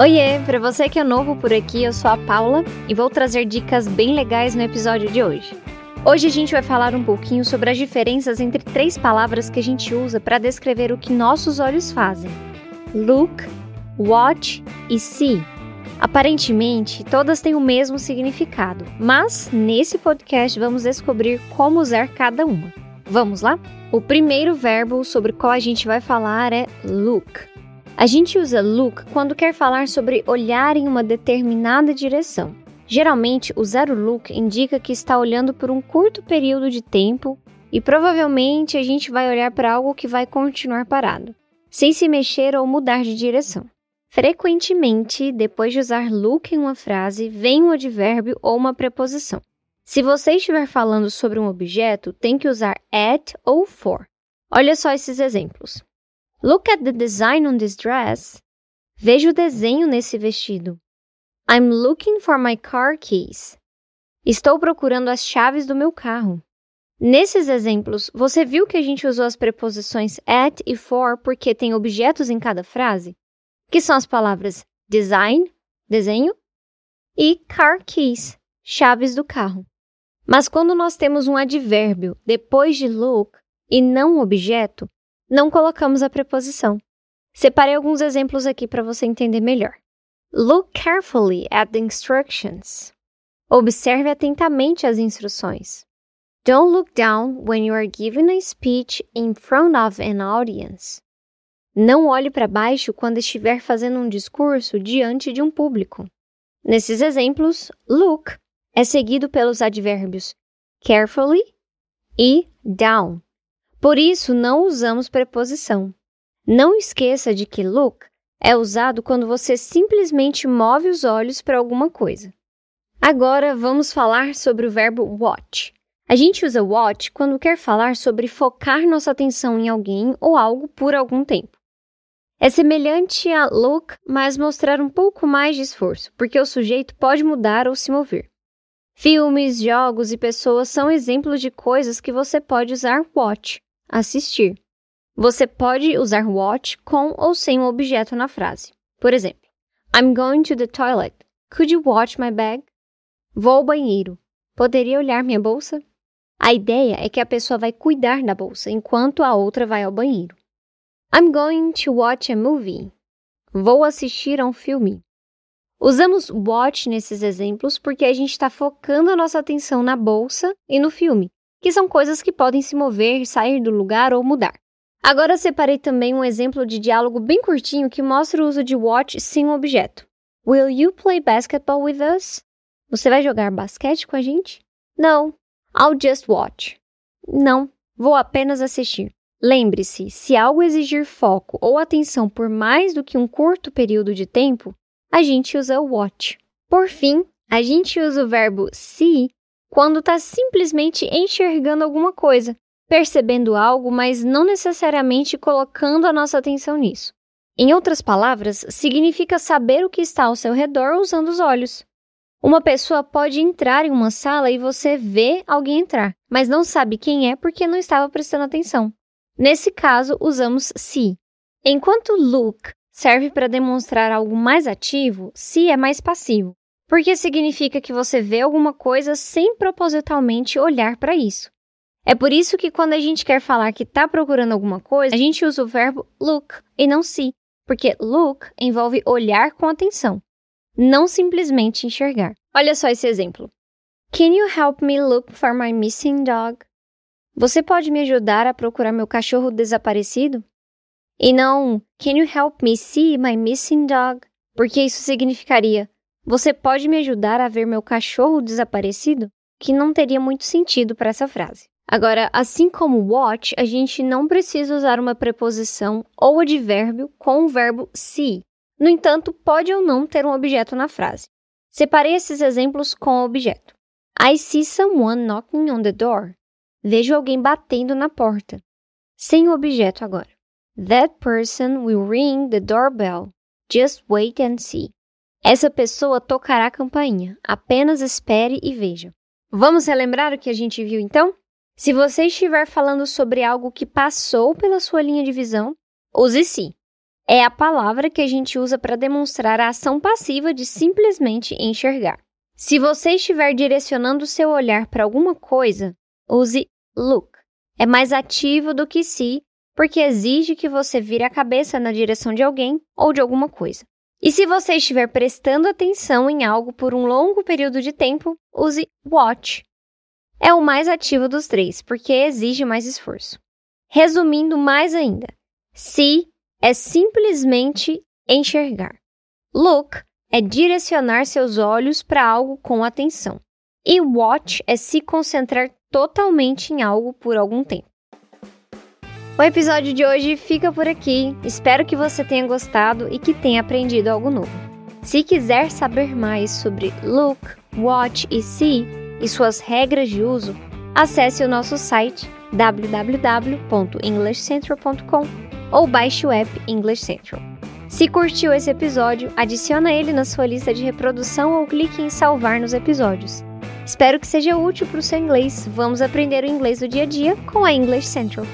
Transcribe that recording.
Oiê, para você que é novo por aqui, eu sou a Paula e vou trazer dicas bem legais no episódio de hoje. Hoje a gente vai falar um pouquinho sobre as diferenças entre três palavras que a gente usa para descrever o que nossos olhos fazem: look, watch e see. Aparentemente, todas têm o mesmo significado, mas nesse podcast vamos descobrir como usar cada uma. Vamos lá? O primeiro verbo sobre o qual a gente vai falar é look. A gente usa look quando quer falar sobre olhar em uma determinada direção. Geralmente, usar o look indica que está olhando por um curto período de tempo e provavelmente a gente vai olhar para algo que vai continuar parado, sem se mexer ou mudar de direção. Frequentemente, depois de usar look em uma frase, vem um advérbio ou uma preposição. Se você estiver falando sobre um objeto, tem que usar at ou for. Olha só esses exemplos. Look at the design on this dress. Veja o desenho nesse vestido. I'm looking for my car keys. Estou procurando as chaves do meu carro. Nesses exemplos, você viu que a gente usou as preposições at e for porque tem objetos em cada frase? Que são as palavras design, desenho, e car keys, chaves do carro. Mas quando nós temos um advérbio depois de look e não um objeto, não colocamos a preposição. Separei alguns exemplos aqui para você entender melhor. Look carefully at the instructions. Observe atentamente as instruções. Don't look down when you are giving a speech in front of an audience. Não olhe para baixo quando estiver fazendo um discurso diante de um público. Nesses exemplos, look é seguido pelos advérbios carefully e down. Por isso, não usamos preposição. Não esqueça de que look é usado quando você simplesmente move os olhos para alguma coisa. Agora vamos falar sobre o verbo watch. A gente usa watch quando quer falar sobre focar nossa atenção em alguém ou algo por algum tempo. É semelhante a look, mas mostrar um pouco mais de esforço, porque o sujeito pode mudar ou se mover. Filmes, jogos e pessoas são exemplos de coisas que você pode usar watch assistir. Você pode usar watch com ou sem um objeto na frase. Por exemplo, I'm going to the toilet. Could you watch my bag? Vou ao banheiro. Poderia olhar minha bolsa? A ideia é que a pessoa vai cuidar da bolsa enquanto a outra vai ao banheiro. I'm going to watch a movie. Vou assistir a um filme. Usamos watch nesses exemplos porque a gente está focando a nossa atenção na bolsa e no filme, que são coisas que podem se mover, sair do lugar ou mudar. Agora separei também um exemplo de diálogo bem curtinho que mostra o uso de watch sem um objeto. Will you play basketball with us? Você vai jogar basquete com a gente? Não. I'll just watch. Não, vou apenas assistir. Lembre-se, se algo exigir foco ou atenção por mais do que um curto período de tempo, a gente usa o watch. Por fim, a gente usa o verbo see quando está simplesmente enxergando alguma coisa, percebendo algo, mas não necessariamente colocando a nossa atenção nisso. Em outras palavras, significa saber o que está ao seu redor usando os olhos. Uma pessoa pode entrar em uma sala e você vê alguém entrar, mas não sabe quem é porque não estava prestando atenção. Nesse caso, usamos see. Enquanto look serve para demonstrar algo mais ativo, see é mais passivo porque significa que você vê alguma coisa sem propositalmente olhar para isso. É por isso que quando a gente quer falar que está procurando alguma coisa, a gente usa o verbo look e não see, porque look envolve olhar com atenção, não simplesmente enxergar. Olha só esse exemplo. Can you help me look for my missing dog? Você pode me ajudar a procurar meu cachorro desaparecido? E não Can you help me see my missing dog? Porque isso significaria você pode me ajudar a ver meu cachorro desaparecido? Que não teria muito sentido para essa frase. Agora, assim como watch, a gente não precisa usar uma preposição ou advérbio com o verbo see. No entanto, pode ou não ter um objeto na frase. Separei esses exemplos com o objeto. I see someone knocking on the door. Vejo alguém batendo na porta. Sem o objeto agora. That person will ring the doorbell. Just wait and see. Essa pessoa tocará a campainha. Apenas espere e veja. Vamos relembrar o que a gente viu então? Se você estiver falando sobre algo que passou pela sua linha de visão, use se. é a palavra que a gente usa para demonstrar a ação passiva de simplesmente enxergar. Se você estiver direcionando seu olhar para alguma coisa, use look. É mais ativo do que see, porque exige que você vire a cabeça na direção de alguém ou de alguma coisa. E se você estiver prestando atenção em algo por um longo período de tempo, use watch. É o mais ativo dos três, porque exige mais esforço. Resumindo mais ainda, see é simplesmente enxergar. Look é direcionar seus olhos para algo com atenção. E watch é se concentrar totalmente em algo por algum tempo. O episódio de hoje fica por aqui. Espero que você tenha gostado e que tenha aprendido algo novo. Se quiser saber mais sobre look, watch e see e suas regras de uso, acesse o nosso site www.englishcentral.com ou baixe o app English Central. Se curtiu esse episódio, adiciona ele na sua lista de reprodução ou clique em salvar nos episódios. Espero que seja útil para o seu inglês. Vamos aprender o inglês do dia a dia com a English Central.